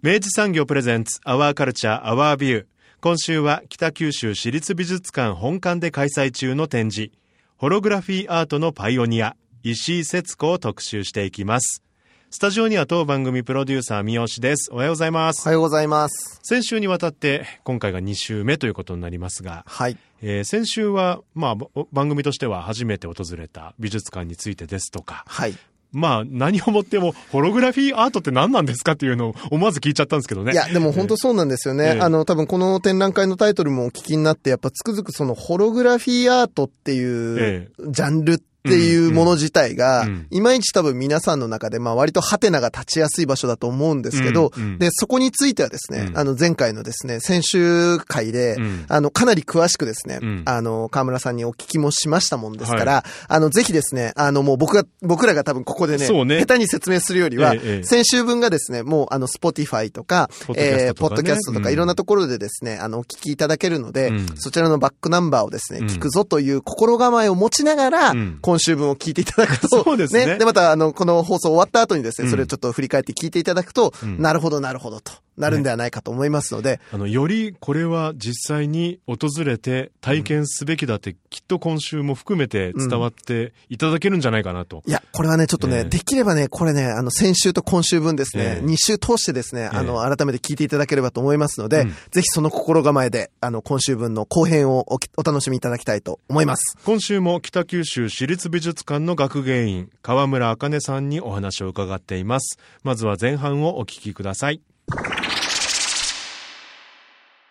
明治産業プレゼンツアワーカルチャーアワービュー今週は北九州市立美術館本館で開催中の展示ホログラフィーアートのパイオニア石井節子を特集していきますスタジオには当番組プロデューサー三好ですおはようございますおはようございます。先週にわたって今回が2週目ということになりますが、はい。えー先週は、まあ、ぼ番組としては初めて訪れた美術館についてですとか、はい。まあ、何をもっても、ホログラフィーアートって何なんですかっていうのを思わず聞いちゃったんですけどね。いや、でも本当そうなんですよね。ええあの、多分この展覧会のタイトルもお聞きになって、やっぱつくづくそのホログラフィーアートっていうえジャンルってっていうもの自体が、いまいち多分皆さんの中で、まあ割とハテナが立ちやすい場所だと思うんですけど、で、そこについてはですね、あの前回のですね、先週会で、あの、かなり詳しくですね、あの、河村さんにお聞きもしましたもんですから、あの、ぜひですね、あの、もう僕が、僕らが多分ここでね、下手に説明するよりは、先週分がですね、もうあの、スポティファイとか、え、ポッドキャストとかいろんなところでですね、あの、お聞きいただけるので、そちらのバックナンバーをですね、聞くぞという心構えを持ちながら、今週分を聞いていただくと、そうですね。ねで、また、あの、この放送終わった後にですね、それをちょっと振り返って聞いていただくと、うん、なるほど、なるほどと。なるんではないかと思いますので、あの、よりこれは実際に訪れて体験すべきだって、きっと今週も含めて伝わっていただけるんじゃないかなと。いや、これはね、ちょっとね、ええできればね、これね、あの、先週と今週分ですねえ、え2週通してですね、あの、え改めて聞いていただければと思いますので、うんぜひその心構えで、あの、今週分の後編をおきお楽しみいただきたいと思います。今週も北九州市立美術館の学芸員、河村茜さんにお話を伺っています。まずは前半をお聞きください。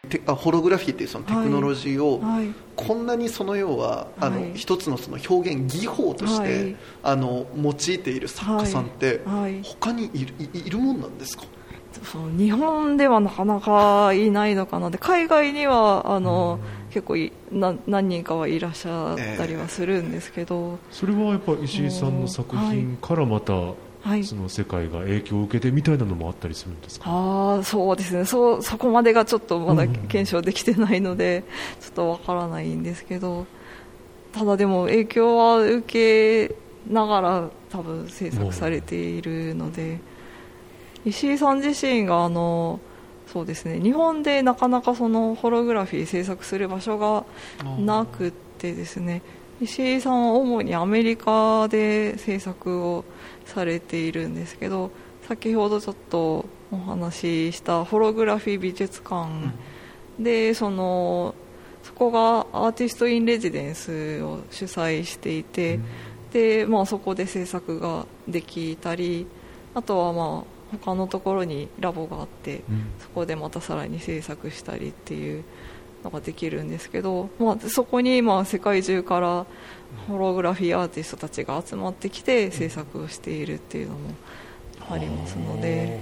てあホログラフィーっていうそのテクノロジーを、はい。こんなにその要はあの、はい一つのその表現技法として、はい。あの用いている作家さんって、はい。他にいるいいるもんなんですか？そう日本ではなかなかいないのかなで海外にはあの、結構いな何人かはいらっしゃったりはするんですけど、それはやっぱ石井さんの作品からまた、はい。その世界が影響を受けてみたいなのもあったりするんですか？ああそうですね。そうそこまでがちょっとまだうん検証できてないので、ちょっとわからないんですけどただでも影響は受けながら多分制作されているので石井さん自身があのそうですね。日本でなかなかそのホログラフィー制作する場所がなくってですね石井さんは主にアメリカで制作をされているんですけど先ほどちょっとお話ししたホログラフィー美術館でそのそこがアーティスト・イン・レジデンスを主催していて、でまあ、そこで制作ができたりあとはまあ他のところにラボがあってそこでまたさらに制作したりっていうのができるんですけど、まあ、そこにまあ世界中からホログラフィーアーティストたちが集まってきて制作をしているっていうのもありますので,、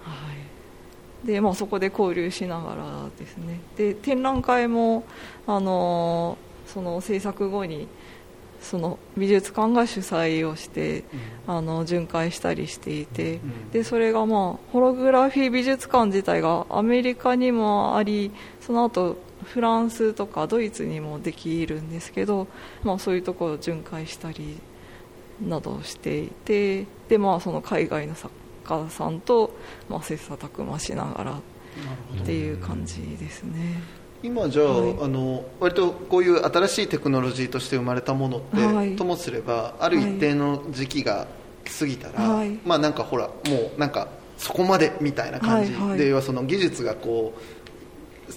はい。でまあ、そこで交流しながらですね。で展覧会も、あのその制作後にその美術館が主催をして、あの巡回したりしていて、でそれが、まあ、ホログラフィー美術館自体がアメリカにもありその後フランスとかドイツにもできるんですけど、まあ、そういうところを巡回したりなどしていてで、まあ、その海外の作家さんと、まあ、切磋琢磨しながらっていう感じですね。今じゃあ,、はい。あの割とこういう新しいテクノロジーとして生まれたものって、はい。ともすればある一定の時期が過ぎたら、はい。まあなんかほらもうなんかそこまでみたいな感じ、はいはい。で要はその技術がこう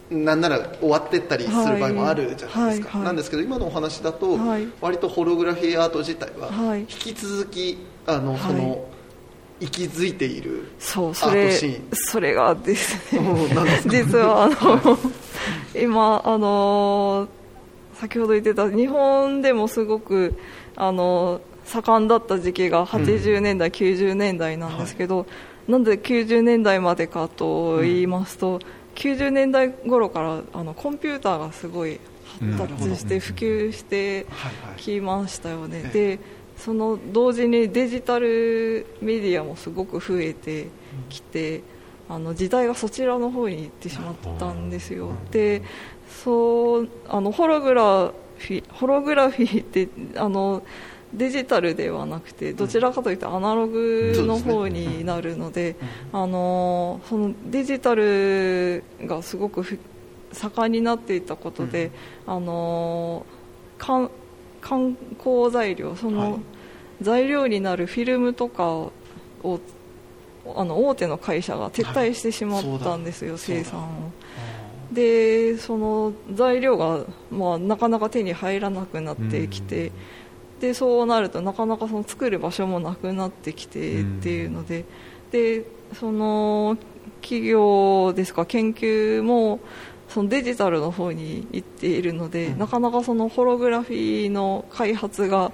なんなら終わってったりする場合もあるじゃないですか、はいはいなんですけど今のお話だと、はい。割とホログラフィーアート自体ははい。引き続きあの、はい。その息づいているそうそれアートシーン。それがですね。実はあの今あの先ほど言ってた日本でもすごくあの盛んだった時期が80年代、90年代なんですけど、なんで90年代までかと言いますと、90年代頃からあのコンピューターがすごい発達して普及してきましたよね、えでその同時にデジタルメディアもすごく増えてきて、あの時代がそちらの方に行ってしまったんですよ、でそうあのホログラフィホログラフィーってあのデジタルではなくてどちらかというとアナログの方になるので、あのそのデジタルがすごくふ盛んになっていたことで、あの観観光材料その、はい。材料になるフィルムとかをあの大手の会社が撤退してしまったんですよ、はい。生産を。でその材料が、まあ、なかなか手に入らなくなってきて、でそうなるとなかなかその作る場所もなくなってきてっていうので,、でその企業ですか研究もそのデジタルの方に行っているので、なかなかそのホログラフィーの開発が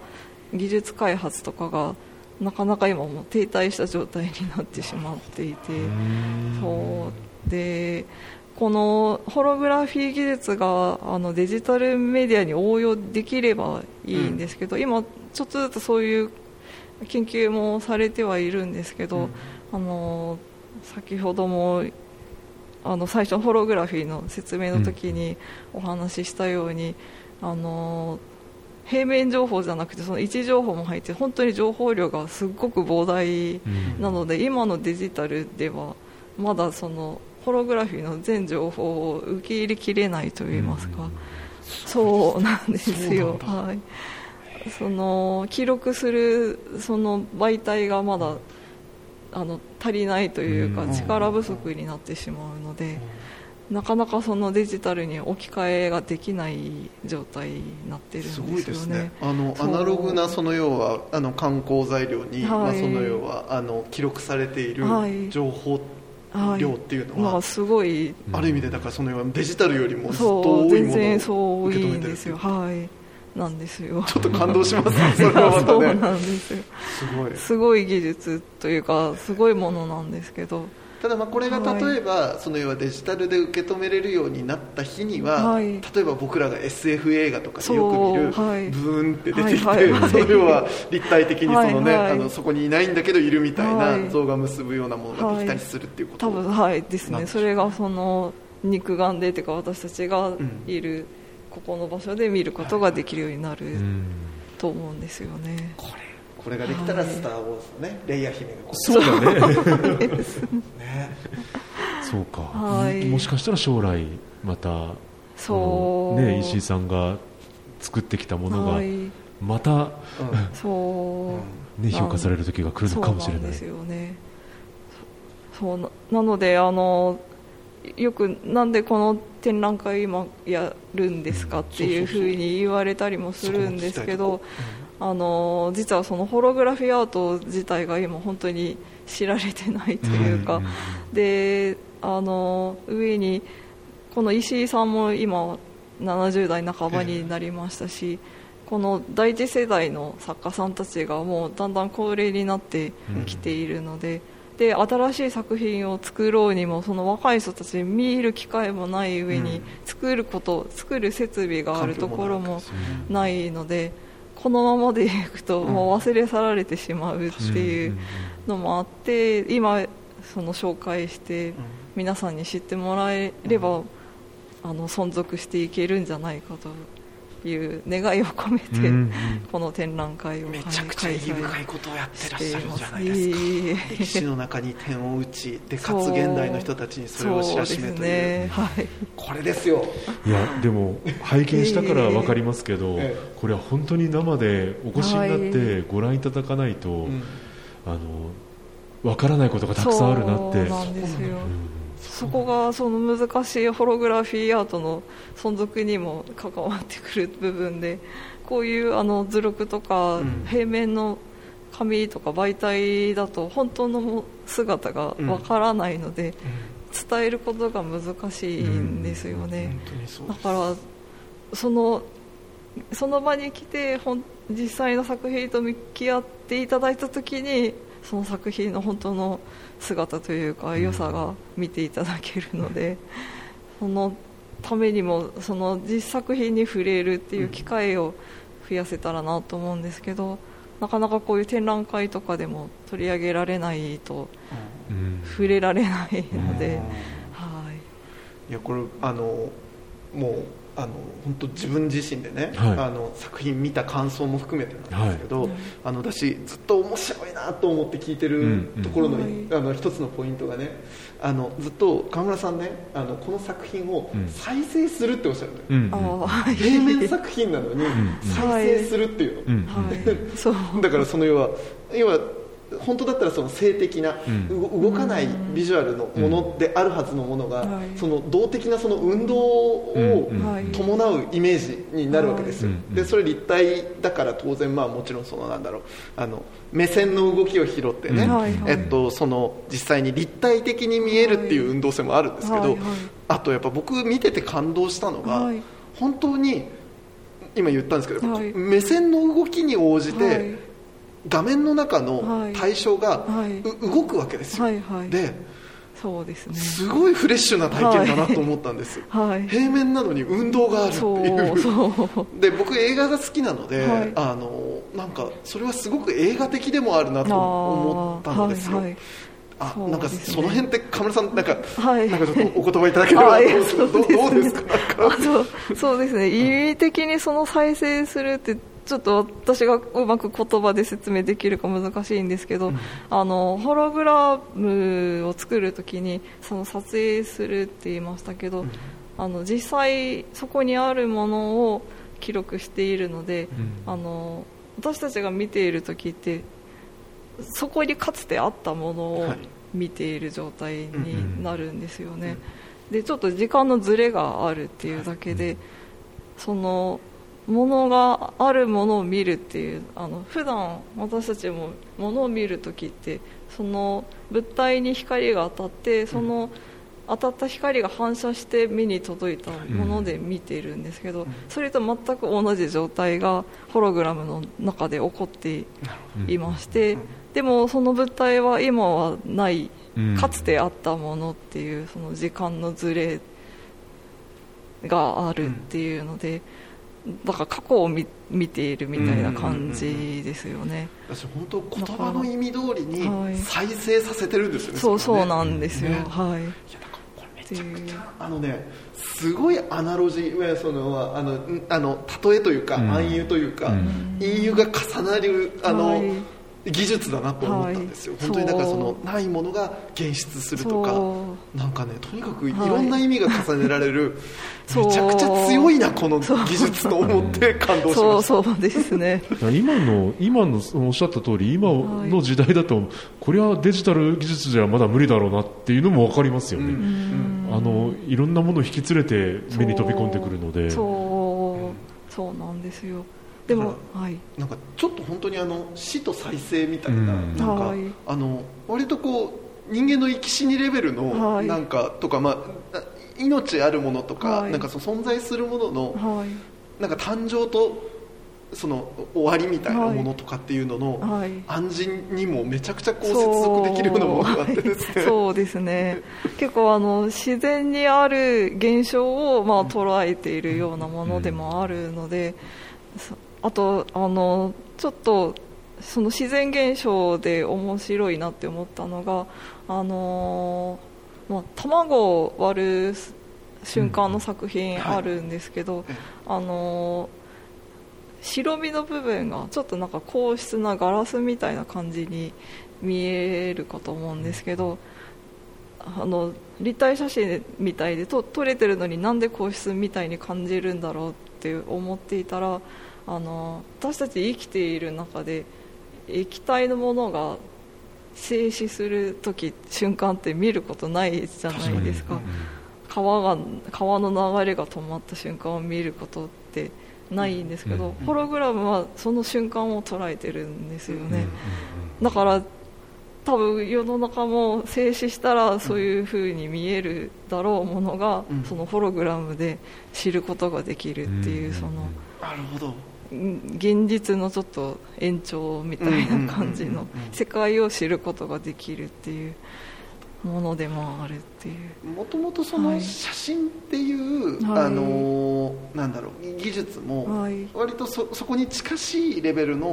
技術開発とかがなかなか今も停滞した状態になってしまっていてそう。でこのホログラフィー技術があのデジタルメディアに応用できればいいんですけど、今、ちょっとずつそういう研究もされてはいるんですけど、あの先ほどもあの最初ホログラフィーの説明の時にお話ししたように、あの平面情報じゃなくてその位置情報も入って本当に情報量がすごく膨大なので、今のデジタルではまだそのホログラフィーの全情報を受け入れきれないといいますか、そうなんですよ。はい。その記録するその媒体がまだあの足りないというかうん。力不足になってしまうのでなかなかそのデジタルに置き換えができない状態になってるんですすよね。ごいですね。あのアナログなその要はあの観光材料に、はい。まあ、その要はあの記録されているはい。情報はい量っていうのは、まあすごい。ある意味でだからそのデジタルよりもずっと多いものを受け止めてるんですよはい。なんですよ。ちょっと感動しますね それはまたね。なんですよ。すごい。すごい技術というかすごいものなんですけどただまあこれが例えば、その要はデジタルで受け止めれるようになった日には、はい。例えば僕らが SF 映画とかでよく見る、はい。ブーンって出てきて、はい。はい。はい。その要は立体的にそのね、はい。はい。あのそこにいないんだけどいるみたいはない。像が結ぶようなものができたりするっていうこと、多分はい。ですね。それがその肉眼でっていうか私たちがんいるここの場所で見ることができるようになるうん。と思うんですよね。これこれができたら「はい。スター・ウォーズ」のねレイヤ姫がこそうだね。うね。そうか、はい。もしかしたら将来またそう。ね、石井さんが作ってきたものがはい。また、うん。そう、ね、評価される時が来るのかもしれない。そうなんですよね。そうななのであのよくなんでこの展覧会今やるんですかっていうふうに言われたりもするんですけどあの実はそのホログラフィーアート自体が今本当に知られてないというか、うんであの上にこの石井さんも今70代半ばになりましたし、この第一世代の作家さんたちがもうだんだん高齢になってきているので,、で新しい作品を作ろうにもその若い人たち見る機会もない上に、うん。作ること作る設備があるところも環ないのでこのままでいくともう忘れ去られてしまうっていうのもあって今その紹介して皆さんに知ってもらえればあの存続していけるんじゃないかという願いを込めて、うんうん。この展覧会をめちゃくちゃ意義深いことをやってらっしゃるじゃないでますすか歴史の中に点を打ちでかつ現代の人たちにそれを知らしめというね。はい。これですよ。いやでも拝見したから分かりますけど、えこれは本当に生でお越しになってご覧いただかないと、うん。あのわからないことがたくさんあるなって。そうなんですよ、そこがその難しいホログラフィーアートの存続にも関わってくる部分でこういうあの図録とかうん。平面の紙とか媒体だと本当の姿がわからないので伝えることが難しいんですよね。だからそのその場に来て実際の作品と向き合っていただいた時にその作品の本当の姿というか良さが見ていただけるので、そのためにもその実作品に触れるっていう機会を増やせたらなと思うんですけどなかなかこういう展覧会とかでも取り上げられないとうん。触れられないので、うん。はい。いやこれあのもうあの本当自分自身でね、はい。あの作品見た感想も含めてなんですけど、はい。あの私ずっと面白いなと思って聞いてるうんうん。ところの,、はい。あの一つのポイントがねあのずっと川村さんねあのこの作品をうん。再生するっておっしゃるのよ、うん。うん。平面作品なのにん。再生するっていうの、だからその要は要は本当だったらその性的な、動かないビジュアルのものであるはずのものが、はい。その動的なその運動を伴うイメージになるわけですよ、はい。でそれ立体だから当然まあもちろんそのなんだろう。あの目線の動きを拾ってね、えっと、その実際に立体的に見えるっていう運動性もあるんですけど、あとやっぱ僕見てて感動したのが、はい。本当に今言ったんですけど、はい。目線の動きに応じて、はい画面の中のはい。対象が、動くわけですよ、はいはい。でそうですね。すごいフレッシュな体験だなと思ったんです、はい。平面なのに運動があるってそいう。うそう。で僕映画が好きなので、はい。あのなんかそれはすごく映画的でもあるなと思ったんですよ、はいはい。あそうなんかその辺って河村さんなんか、はい。なんかちょっとお言葉いただければはい。と思うんですけど、どうですか？そうですね。意味的にその再生するってちょっと私がうまく言葉で説明できるか難しいんですけど、あのホログラムを作るときにその撮影するって言いましたけど、あの実際そこにあるものを記録しているので、あの私たちが見ている時ってそこにかつてあったものをはい。見ている状態になるんですよね、でちょっと時間のずれがあるっていうだけで、そのものがあるものを見るっていうあの普段私たちもものを見るときってその物体に光が当たってその当たった光が反射して目に届いたもので見ているんですけど、それと全く同じ状態がホログラムの中で起こっていまして、でもその物体は今はないうんかつてあったものっていうその時間のずれがあるっていうので、だから過去を見見ているみたいな感じですよね、私本当言葉の意味通りにはい。再生させてるんですよね、そうそうねなんですよ、ね。はい。いやだからこれめちゃくちゃあのねすごいアナロジーいそのあのんあの例えというか、うん。暗喩というか、うん。が重なるあの、はい技術だなと思ったんですよ、はい。本当にだからそのないものが現出するとかなんかねとにかくいはい。ろんな意味が重ねられる、そう。めちゃくちゃ強いなこの技術と思って感動しそうました。そうですね。今の今のおっしゃった通り今の時代だと、これはデジタル技術じゃまだ無理だろうなっていうのも分かりますよね、あのいろんなものを引き連れて目に飛び込んでくるので。そう。そうなんですよでもはい。なんかちょっと本当にあの死と再生みたいな,、うん。なんか、はい。あの割とこう人間の生き死にレベルのはい。なんかとか、まあ、命あるものとか,、はい。なんかその存在するもののはい。なんか誕生とその終わりみたいなものとかっていうのの、はい。暗示にもめちゃくちゃこう接続できるようなものがあってですね。そう。そうですね。結構あの自然にある現象をまあ捉えているようなものでもあるので、そあとあのちょっとその自然現象で面白いなって思ったのがあのまあ卵を割る瞬間の作品あるんですけど、あの白身の部分がちょっとなんか硬質なガラスみたいな感じに見えるかと思うんですけどあの立体写真みたいでと撮れてるのになんで硬質みたいに感じるんだろうって思っていたらあの私たち生きている中で液体のものが静止する時瞬間って見ることないじゃないですか。川が川の流れが止まった瞬間を見ることってないんですけど、ホログラムはその瞬間を捉えてるんですよね、だから多分世の中も静止したらそういうふうに見えるだろうものが、そのホログラムで知ることができるっていうそのなるほど現実のちょっと延長みたいな感じの世界を知ることができるっていうものでもあるっていう。もともとその写真っていう、はい、あのなんだろう技術も割とそそこに近しいレベルの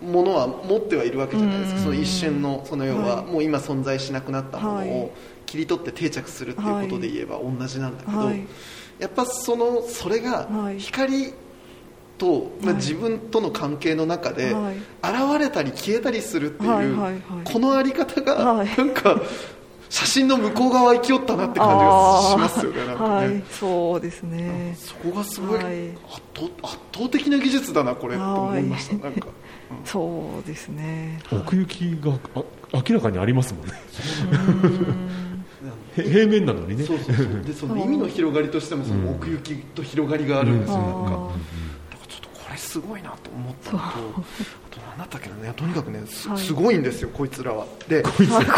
ものは持ってはいるわけじゃないですか、その一瞬のその要はもう今存在しなくなったものを切り取って定着するっていうことで言えば同じなんだけど、やっぱそのそれが光と、まあ、自分との関係の中で、現れたり消えたりするっていう、このあり方が、なんか写真の向こう側行きよったなって感じがしますよねなんか。ね、はい、そうですね。そこがすごい、圧倒圧倒的な技術だなこれって思いました、なんか、うん、そうですね。奥行きがあ明らかにありますもんね。平面なのにね。そうそうそう。でその意味の広がりとしてもその奥行きと広がりがあるんですよ、なんかすごいなと思ったのとあと何だったっけねとにかくねす,、すごいんですよこいつらは。で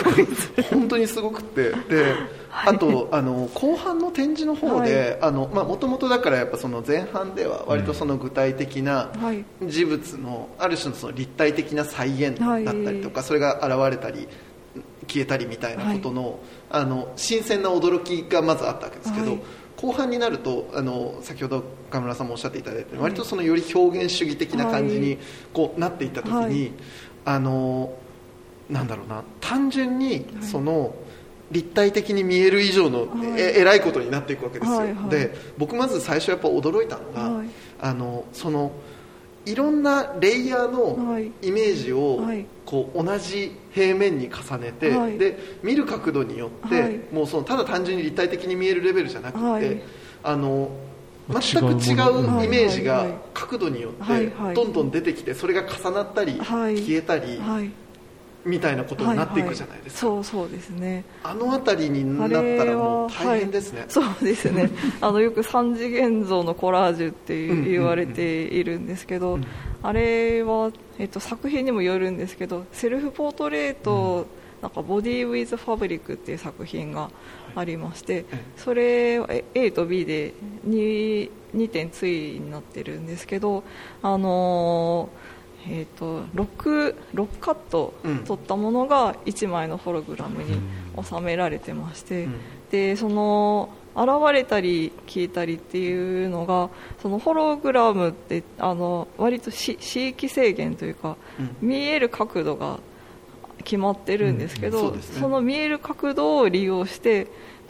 本当にすごくて。であとあの後半の展示の方でもともとだからやっぱその前半では割とその具体的な事物のある種のその立体的な再現だったりとかそれが現れたり消えたりみたいなことのあの新鮮な驚きがまずあったわけですけど、後半になるとあの先ほど岡村さんもおっしゃっていただいた割とそのより表現主義的な感じにこうなっていった時に、はい、あのなんだろうな単純にその、立体的に見える以上のえ,、えらいことになっていくわけですよ、はいはい、で僕まず最初やっぱ驚いたのが、はい、あのそのいろんなレイヤーのイメージをこう同じ平面に重ねて、はい、で見る角度によって、はい、もうそのただ単純に立体的に見えるレベルじゃなくて、はい、あの全く違うイメージが角度によってどんどん出てきてそれが重なったり消えたりみたいなことになっていくじゃないですか、はいはい、そうそうですね。あの辺りになったらもう大変ですね、はい、そうですね。あのよく三次元像のコラージュって言われているんですけど、うん。うん。うん、あれは、えっと、作品にもよるんですけどセルフポートレート、うん。なんかボディ・ウィズ・ファブリックっていう作品がありまして、それ A と B で 2, 2点対になってるんですけど、あのーえーと、6, 6カット取ったものが1枚のホログラムに収められてまして、うん、でその現れたり消えたりっていうのがそのホログラムってあの割と視域制限というか、うん、見える角度が決まってるんですけど、うん。そね、その見える角度を利用して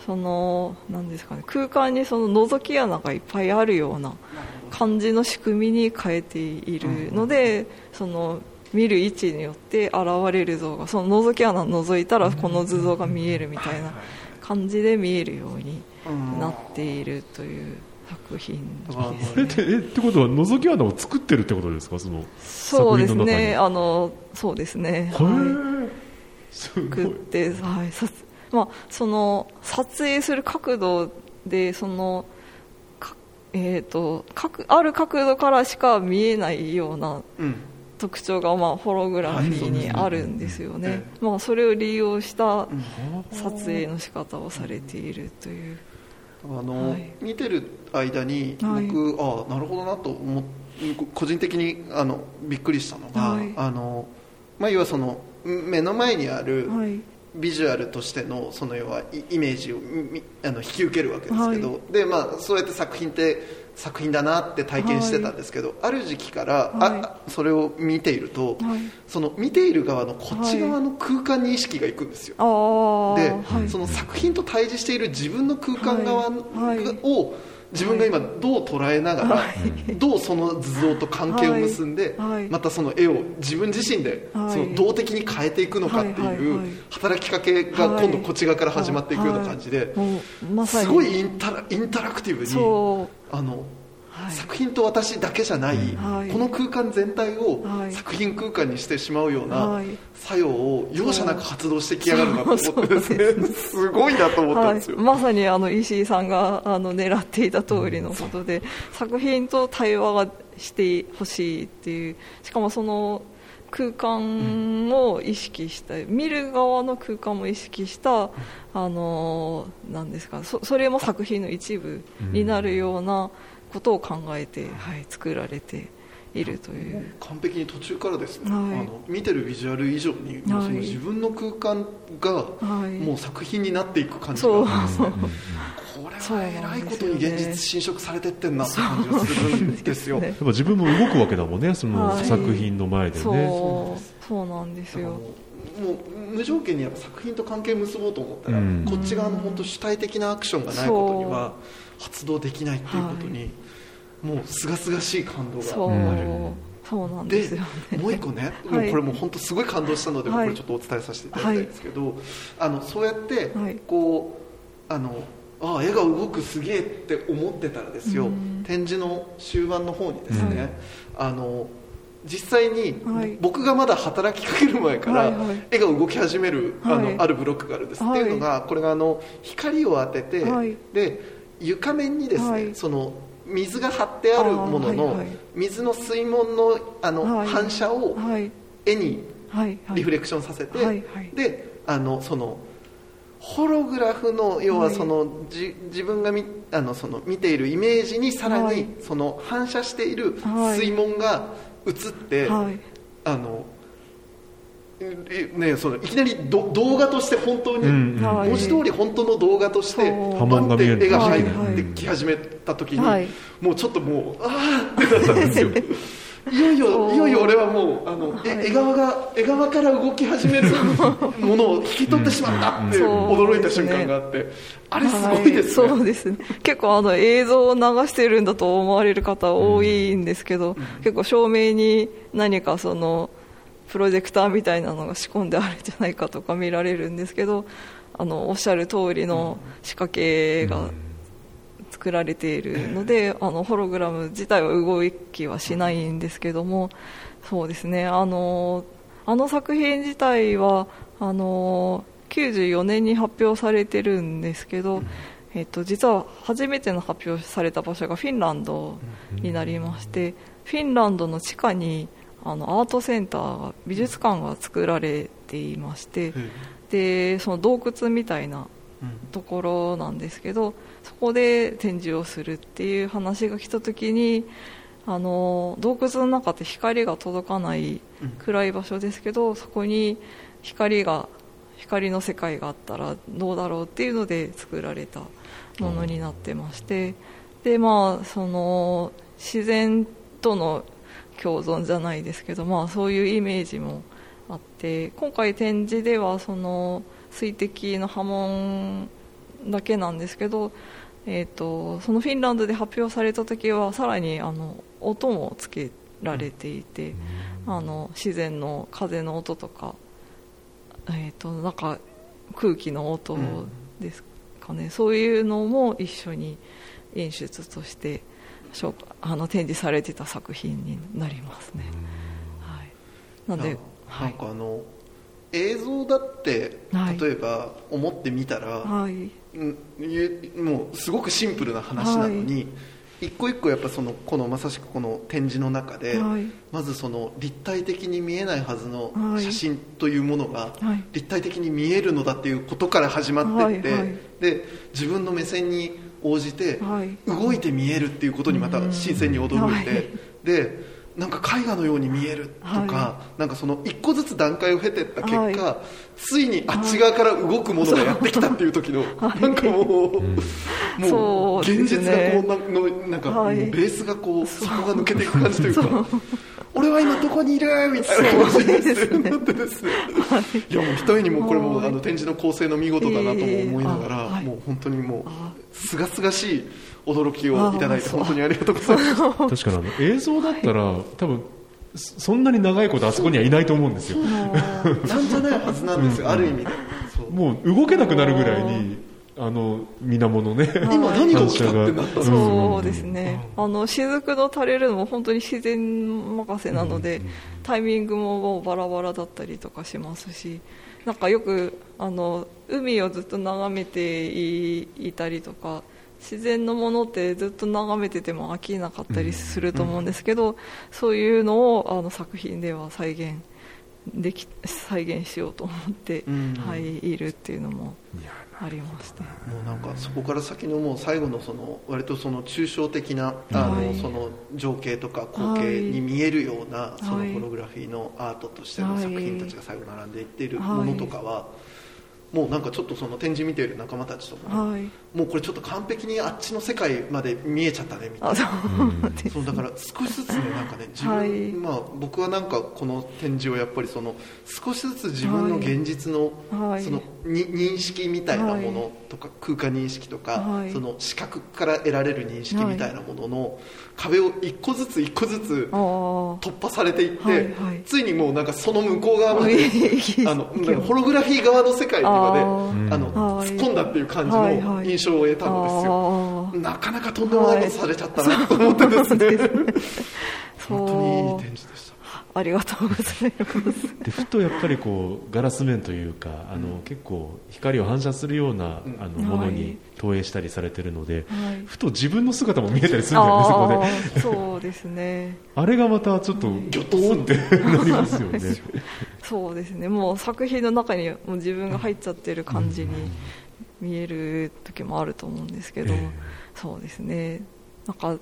そのなんですかね空間にその覗き穴がいっぱいあるような感じの仕組みに変えているので、その見る位置によって現れる像がその覗き穴を覗いたらこの図像が見えるみたいな感じで見えるようになっているという作品です、ね、えってことは覗き穴を作ってるってことですか？そのそうですね。あのそうですね。はい。作ってはい。まあ、その撮影する角度でそのえーと、ある角度からしか見えないような特徴が、まあ、ホログラフィーにあるんですよね、まあ、それを利用した撮影の仕方をされているという。あの、はい、見てる間に僕、はい、ああなるほどなと思個人的にあのびっくりしたのが、はい、あのまあ、要はその目の前にあるビジュアルとしてのその要はイメージをあの引き受けるわけですけど、はい、でまあ、そうやって作品って作品だなって体験してたんですけど、はい、ある時期から、はい、あそれを見ていると、その見ている側のこっち側の空間に意識がいくんですよ、で、その作品と対峙している自分の空間側を、自分が今どう捉えながら、はい、どうその図像と関係を結んで、はい、またその絵を自分自身で、その動的に変えていくのかっていう働きかけが今度こっち側から始まっていくような感じで、すごいインタラインタラクティブにあの作品と私だけじゃない、はい。この空間全体をはい。作品空間にしてしまうようなはい。作用を容赦なく発動してきやがるなと思ってですねす。ごいなと思ったんはいですよ、、まさにあの石井さんがあの狙っていた通りのことで、作品と対話がしてほしいっていうしかもその空間を意識した、見る側の空間も意識した、あのなんですかそそれも作品の一部になるようなことを考えて、はい、作られているという。完璧に途中からですね、はい。あの見てるビジュアル以上に、もうその自分の空間がはい。もう作品になっていく感じが。あるんですねこれはえらいことに現実侵食されてってんなって感じがするんですよ。ね。やっぱ自分も動くわけだもんねそのはい作品の前でね、そう。そうなんですよ。もう無条件にやっぱ作品と関係結ぼうと思ったら、うん。こっち側の本当主体的なアクションがないことには発動できないっていうことに、もうすがすがしい感動が。あるそうなんでですよね。もう一個ね、はい。もうこれもう本当すごい感動したので、はいこれちょっとお伝えさせていただきたいんですけど、あのそうやってはい。こうあのああ絵が動くすげえって思ってたらですよ、うん。展示の終盤の方にですね、はい。あの実際にはい。僕がまだ働きかける前からはいはい。絵が動き始めるあはい。のあるブロックがあるんです、はいっていうのがこれがあの光を当てて、はい。で床面にですね、はい。その水が張ってあるものの、はいはい。水の水門のあの、はい。反射をはい。絵にリフレクションさせて、はいはい。であのそのホログラフの要ははい。その、じ自分が見あのその見ているイメージにさらに、はい。その反射しているはい。水門が映って、はい。あのえね、そのいきなりど動画として本当に、うんうんはい文字通り本当の動画としてバンって絵が入はいってき始めた時に、はい。もうちょっともうああってなったんですよ。いよいよいよいよ俺はもうあの、えはい。絵側が絵側から動き始めるものを引き取ってしまったって驚いた瞬間があって、あれすごいですね、はい。そうですね。結構あの映像を流してるんだと思われる方多いんですけど、結構照明に何かそのプロジェクターみたいなのが仕込んであるんじゃないかとか見られるんですけどあのおっしゃる通りの仕掛けが作られているので、あのホログラム自体は動きはしないんですけども、そうですね。あのあの作品自体はあの94年に発表されてるんですけど、えっと、実は初めての発表された場所がフィンランドになりまして、フィンランドの地下にあのアートセンターが美術館が作られていまして、でその洞窟みたいなところなんですけどそこで展示をするっていう話が来た時にあの洞窟の中って光が届かない暗い場所ですけどそこに光が光の世界があったらどうだろうっていうので作られたものになってましてでまあその自然との共存じゃないですけどまあそういうイメージもあって今回展示ではその水滴の波紋だけなんですけど、えー、とそのフィンランドで発表された時はさらにあの音もつけられていて、あの自然の風の音とか、えー、となんか空気の音ですかね、そういうのも一緒に演出としてあの展示されてた作品になりますね。はい、なんでない。んかあの映像だって、はい。例えば思ってみたら、はい。もうすごくシンプルな話なのに、一個一個やっぱそのこのまさしくこの展示の中で、はい。まずその立体的に見えないはずのはい。写真というものがはい。立体的に見えるのだっていうことから始まってって、はいはい。で自分の目線に応じてはい。動いて見えるっていうことにまた新鮮に驚いて、はい。でなんか絵画のように見えるとか、はなんかその一個ずつ段階を経てった結果、はい。ついにあっち側から動くものがやってきたっていう時の、なんかもう、もう現実がこうなのなんか、はい。もうベースがこうそこが抜けていく感じというか。俺は今どこにいるみたいな感じでですね、い。やもう一重にもうこれもはい。あの展示の構成の見事だなとも思いながら、もう本当にもあうすがすがしい驚きをいただいて本当にありがとうございます。確かにあの映像だったら、多分そそんなに長いことあそこにはいないと思うんですよ。なんじゃないはずなんですよ、ある意味で。もう動けなくなるぐらいにああの水面のね 今何が起きたってなったそうですね、あの雫の垂れるのも本当に自然任せなので、タイミングももうバラバラだったりとかしますしなんかよくあの海をずっと眺めていたりとか自然のものってずっと眺めてても飽きなかったりすると思うんですけど、そういうのをあの作品では再現でき再現しようと思って、はい、いるっていうのもありました。もうなんかそこから先のもう最後のその割とその抽象的なあのその情景とか光景に見えるようなそのホログラフィーのアートとしての作品たちが最後並んでいってい。るものとかはもうなんかちょっとその展示見ている仲間たちとも、はい、もうこれちょっと完璧にあっちの世界まで見えちゃったねみたいなそうだから少しずつねなんかね自分、はい、まあ、僕はなんかこの展示をやっぱりその少しずつ自分の現実の,、そのに認識みたいなものとか、空間認識とか、その視覚から得られる認識みたいなものの壁を一個ずつ一個ずつ突破されていって、ついにもうなんかその向こう側まであのホログラフィー側の世界にまであの突っ込んだっていう感じの印象を得たんですよ、なかなかとんでもないことされちゃったなと思ってですね。本当にいい展示でしたありがとうございます。でふとやっぱりこうガラス面というかあの、うん、結構光を反射するような、あのものに投影したりされてるので、はい、ふと自分の姿も見えたりするんだよねそこで。そうですね。あれがまたちょっとギョッとンってなりますよね。そうですね。もう作品の中にもう自分が入っちゃってる感じに見える時もあると思うんですけど、えー、そうですね。なんか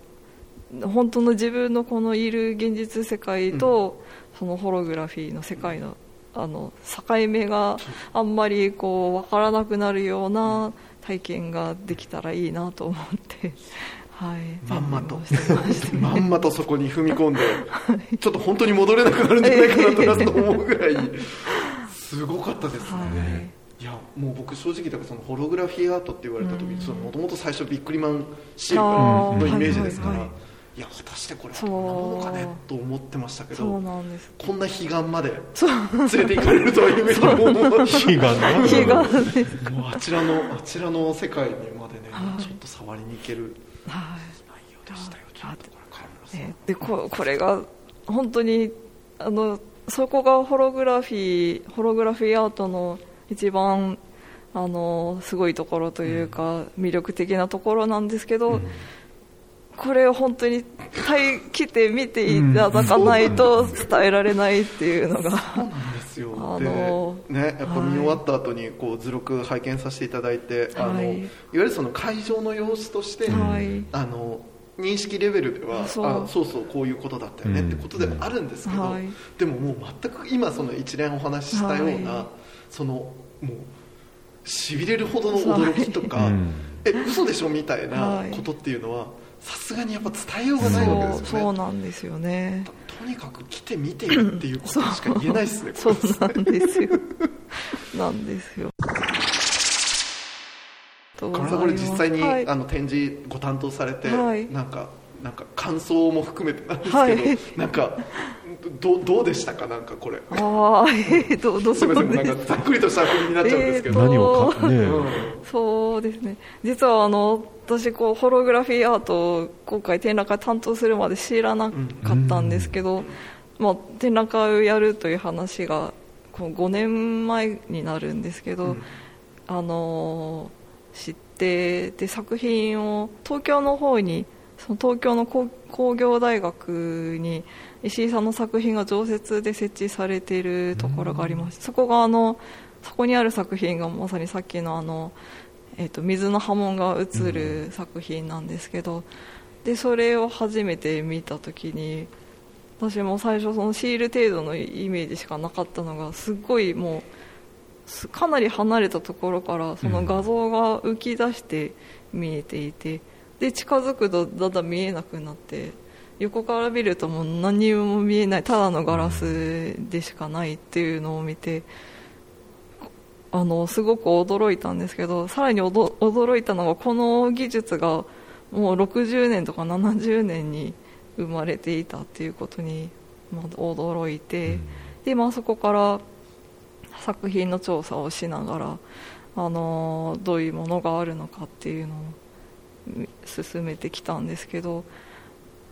本当の自分のこのいる現実世界と、そのホログラフィーの世界のあの境目があんまりこう分からなくなるような体験ができたらいいなと思って。はい、まんまと、まんまとそこに踏み込んで、ちょっと本当に戻れなくなるんじゃないかなと思うぐらい、すごかったですね。はい。いやもう僕正直だからそのホログラフィーアートって言われた時にもともと最初ビックリマンシールのイメージですから、いや果たしてこれどんなものかねと思ってましたけどこんな彼岸まで連れて行かれるとは夢にも彼岸彼もうあちらのあちらの世界にまでね、はい、ちょっと触りに行ける内容でしたよ、はい、ね、でここれが本当にあのそこがホログラフィーホログラフィーアートの一番あのすごいところというか、魅力的なところなんですけど、うんこれを本当に来て見ていただかないと伝えられないっていうのが。そうなんですよ。あのねやっぱ見終わった後にこう図録拝見させていただいて、はい、あのいわゆるその会場の様子として、はい、あの認識レベルではそう。あそうそうこういうことだったよねってことではあるんですけど、はい、でももう全く今その一連お話ししたような、そのもうしびれるほどの驚きとか、え嘘でしょみたいなことっていうのは、さすがにやっぱ伝えようがないわけですよね。そうなんですよね。とにかく来て見てるっていうことしか言えないですねそうなんですよ。なんですよ。これ実際に、はい、あの展示ご担当されて、はい、なんかなんか感想も含めてなんですけど、はい、なんかどどうでしたか？なんかこれ。ああ、えー、どうどうすみませんなんかざっくりとした振りになっちゃうんですけど、えー、何をか、ねうん、そうですね。実はあの私こうホログラフィーアートを今回展覧会担当するまで知らなかったんですけど、まあ、展覧会をやるという話がこう5年前になるんですけど、あの知ってで作品を東京の方にその東京の工業大学に石井さんの作品が常設で設置されているところがありまして、そこがあのそこにある作品がまさにさっきのあのえーと、水の波紋が映る作品なんですけど、でそれを初めて見た時に私も最初そのシール程度のイメージしかなかったのがすごいもうかなり離れたところからその画像が浮き出して見えていてで近づくとだんだん見えなくなって横から見るともう何にも見えないただのガラスでしかないっていうのを見て。あのすごく驚いたんですけどさらに驚いたのはこの技術がもう60年とか70年に生まれていたっていうことに、ま驚いて、うん、で、まあ、そこから作品の調査をしながらあのどういうものがあるのかっていうのを進めてきたんですけど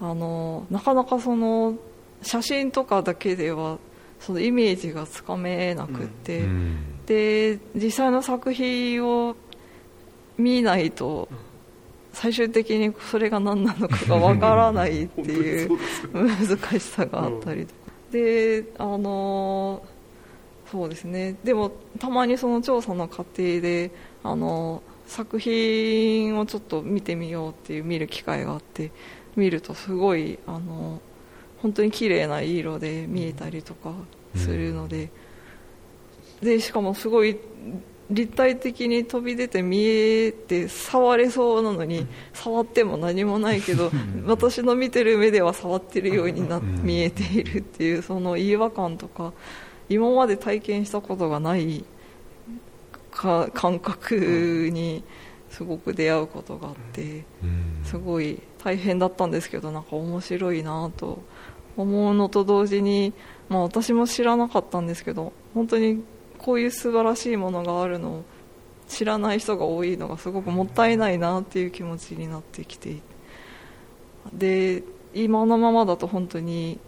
あのなかなかその写真とかだけではそのイメージがつかめなくって、うん、で実際の作品を見ないと最終的にそれが何なのかがわからないっていう難しさがあったりとか、であのそうですね。でもたまにその調査の過程であの作品をちょっと見てみようっていう見る機会があって見るとすごいあの本当に綺麗な色で見えたりとかするのでうん、でしかもすごい立体的に飛び出て見えて触れそうなのに触っても何もないけど 私の見てる目では触ってるようにな見えているっていうその違和感とか今まで体験したことがないか感覚にすごく出会うことがあってすごい大変だったんですけどなんか面白いなと思うのと同時に、まあ、私も知らなかったんですけど本当にこういう素晴らしいものがあるのを知らない人が多いのがすごくもったいないなっていう気持ちになってきて。で今のままだと本当に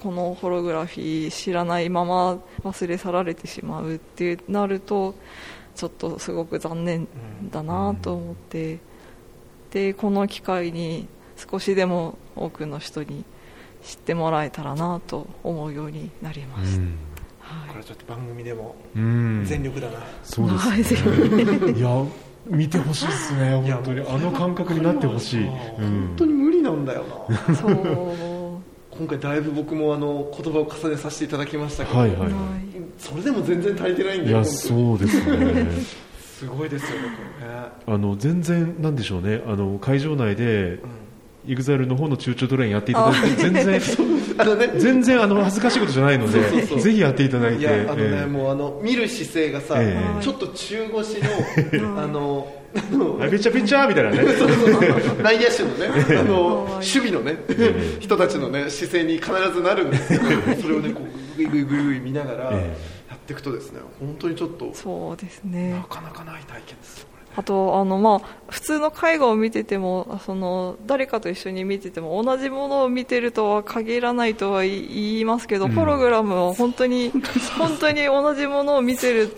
このホログラフィー知らないまま忘れ去られてしまうってなるとちょっとすごく残念だなと思って、でこの機会に少しでも多くの人に知ってもらえたらなと思うようになりました。はい、これちょっと番組でも全力だな、そうですね、い。や見てほしいですね本当に。あの感覚になってほしい、本当に無理なんだよな。そう。今回だいぶ僕もあの言葉を重ねさせていただきましたけど、はいはい、それでも全然足りてないんでいやそうですね。すごいですよねあの全然なんでしょうね。あの会場内で、イグザイルの方の中長トレインやっていただいて全然 あの、ね、全然あの恥ずかしいことじゃないのでぜひやっていただいてあのね、えー、もうあの見る姿勢がさ、えー、ちょっと中腰の あのピッチャーピッチャー？みたいなね。内野手のね あの守備のね人たちのね姿勢に必ずなるんですけどそれをねこうグイグイグイグイ見ながらやっていくとですね本当にちょっとそうですね。なかなかない体験ですあとあの、まあ、普通の絵画を見ててもその誰かと一緒に見てても同じものを見てるとは限らないとは言いますけど、うん、ホログラムは本当に 本当に同じものを見てる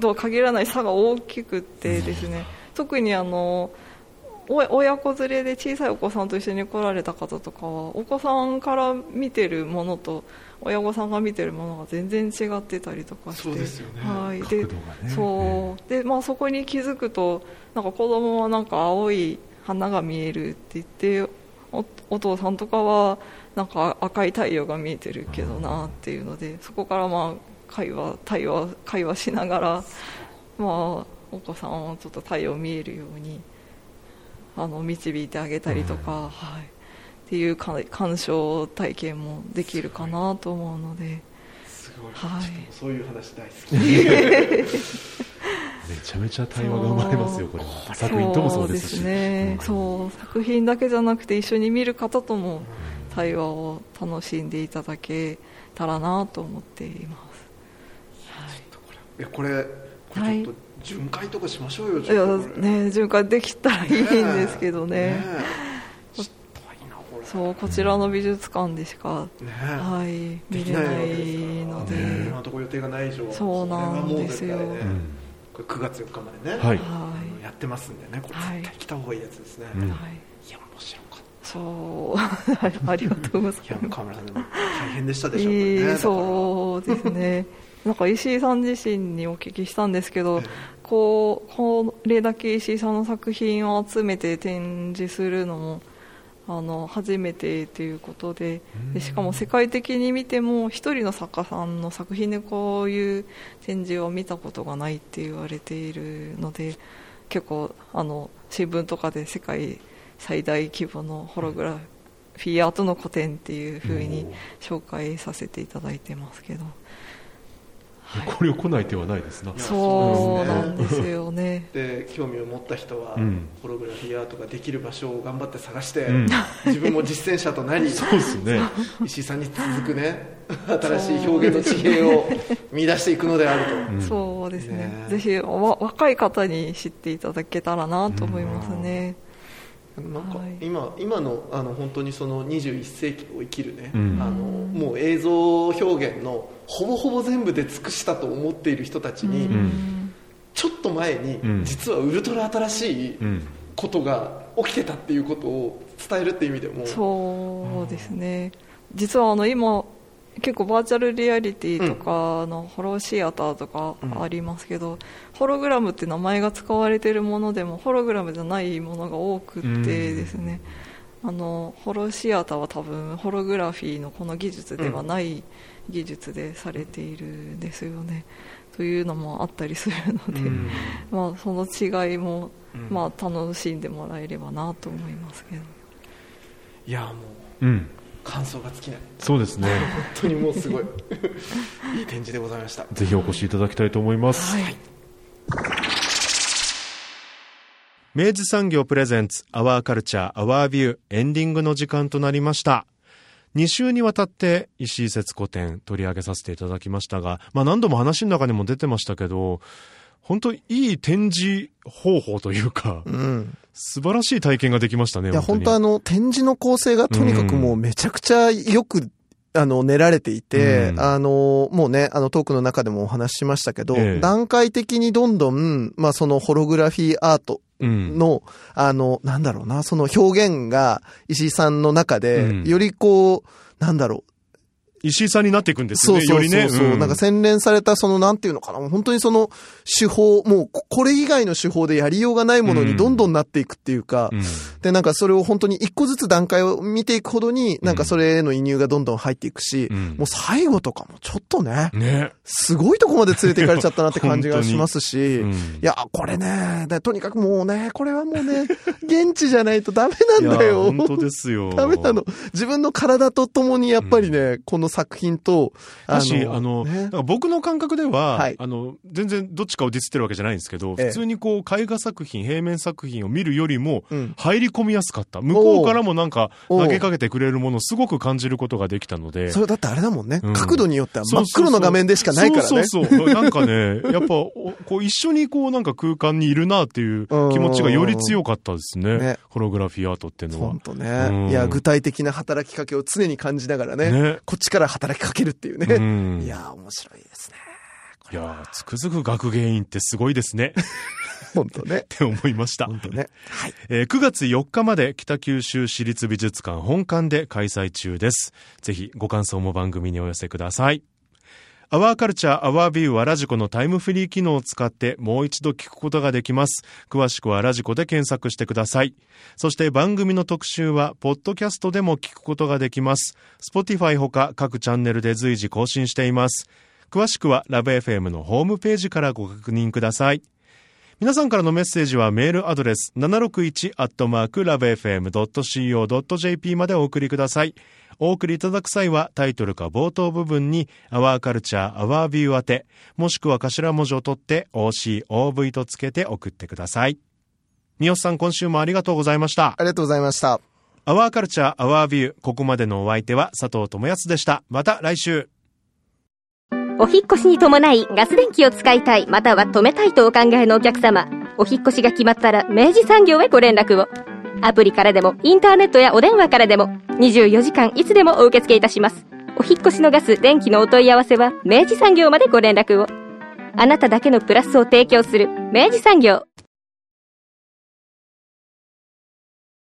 とは限らない差が大きくてですね、特にあの親子連れで小さいお子さんと一緒に来られた方とかはお子さんから見てるものと親御さんが見てるものが全然違ってたりとかして。そうですよね、はい、で、ね、そう。で、まあ、そこに気づくとなんか子供はなんか青い花が見えるって言っておお父さんとかはなんか赤い太陽が見えてるけどなっていうのでそこからまあ会話対話会話しながら、まあ、お子さんをちょっと太陽見えるようにあの導いてあげたりとか、はいっていう鑑賞体験もできるかなと思うので。すごい、はい、そういう話大好き。めちゃめちゃ対話が生まれますよこれは。作品ともそうですし。ね、うん、そう作品だけじゃなくて一緒に見る方とも対話を楽しんでいただけたらなと思っています、はい、いやこれ。これちょっと巡回とかしましょうよ、はい、いやね巡回できたらいいんですけどね。ねそうこちらの美術館でしか、ね、はい、見れないので、ね、今のところ予定がない以上そうなんですよ、ね、これ9月4日までね、はい、やってますんでね。これ絶対来た方がいいやつですね、はい、いや面白かったそう。ありがとうございます。いや河村さんでも大変でしたでしょうね、えー、そうですね。なんか石井さん自身にお聞きしたんですけど、こうこれだけ石井さんの作品を集めて展示するのもあの初めてということででしかも世界的に見ても一人の作家さんの作品でこういう展示を見たことがないって言われているので結構あの新聞とかで世界最大規模のホログラフィーアートの個展っていうふうに紹介させていただいてますけど、これを来ない手はないですな。そうなんですよね。で興味を持った人は、うん。ホログラフィーアートができる場所を頑張って探して、うん。自分も実践者となり そうですね。石井さんに続くね 新しい表現の地平を見出していくのであると、うん。そうですね。ねぜひわ若い方に知っていただけたらなと思いますね、なんかはい。今今のあの本当にその21世紀を生きるね、うん。あのもう映像表現のほぼほぼ全部で尽くしたと思っている人たちに、ん。ちょっと前に、うん。実はウルトラ新しいうん。ことが起きてたっていうことを伝えるっていう意味でもそうですね。実はあの今結構バーチャルリアリティとかのホロシアターとかありますけど、ホログラムって名前が使われているものでもホログラムじゃないものが多くってですね、あのホロシアターは多分ホログラフィーのこの技術ではない技術でされているんですよね、というのもあったりするので、うん。まあ、その違いも、うん。まあ、楽しんでもらえればなと思いますけど。いやもう。うん感想が尽きない。そうですね。本当にもうすごい。いい展示でございました。ぜひお越しいただきたいと思います、はい。明治産業プレゼンツアワーカルチャーアワービューエンディングの時間となりました。2週にわたって石井節子展取り上げさせていただきましたが、まあ何度も話の中にも出てましたけど、本当いい展示方法というか、うん。素晴らしい体験ができましたね。いや、本当にあの、展示の構成がとにかくもうめちゃくちゃよく、あの、練られていて、うんあの、もうね、あの、トークの中でもお話ししましたけど、ええ段階的にどんどん、まあ、そのホログラフィーアートうん。の、あの、なんだろうな、その表現が石井さんの中で、うんよりこう、なんだろう、石井さんになっていくんですよね、そうそうよりね。そうそう、んなんか洗練されたそのなんていうのかな、本当にその手法、もうここれ以外の手法でやりようがないものにどんどんなっていくっていうか、うんで、なんかそれを本当に一個ずつ段階を見ていくほどに、なんかそれへの移入がどんどん入っていくし、うんもう最後とかもちょっとね、ね。すごいとこまで連れて行かれちゃったなって感じがしますし、うんいや、これね、だとにかくもうね、これはもうね、現地じゃないとダメなんだよ。本当ですよ。ダメなの。自分の体とともにやっぱりね、この作品と、だし、あの、ね僕の感覚では、はいあの、全然どっちかをディスってるわけじゃないんですけど、ええ普通にこう、絵画作品、平面作品を見るよりも、うん入り込みやすかった。向こうからもなんか、投げかけてくれるものをすごく感じることができたので。それだってあれだもんね、うん角度によっては真っ黒の画面でしかないからね。そうそうそう。なんかね、やっぱ、おこう一緒にこうなんか空間にいるなっていう気持ちがより強かったですね。ねホログラフィーアートっていうのは本。当うんね。いや、具体的な働きかけを常に感じながらね、ねこっちから働きかけるっていううね。ん。いや、面白いですね。いやーつくづく学芸員ってすごいですね。本当ねっ。て思いました。本当ね。はい。えー9月4日まで北九州市立美術館本館で開催中です。ぜひご感想も番組にお寄せください。アワーカルチャーアワービューはラジコのタイムフリー機能を使ってもう一度聞くことができます。詳しくはラジコで検索してください。そして番組の特集はポッドキャストでも聞くことができます。Spotify ほか各チャンネルで随時更新しています。詳しくはラブ f m のホームページからご確認ください。皆さんからのメッセージはメールアドレス 761-lovefm.co.jp までお送りください。お送りいただく際はタイトルか冒頭部分に Our Culture, Our View 宛て、もしくは頭文字を取って OCOV とつけて送ってください。三好さん今週もありがとうございました。ありがとうございました。Our Culture, Our View ここまでのお相手は佐藤智康でした。また来週。お引越しに伴いガス電気を使いたいまたは止めたいとお考えのお客様お引越しが決まったら明治産業へご連絡をアプリからでもインターネットやお電話からでも24時間いつでもお受け付けいたします。お引越しのガス電気のお問い合わせは明治産業までご連絡を。あなただけのプラスを提供する明治産業。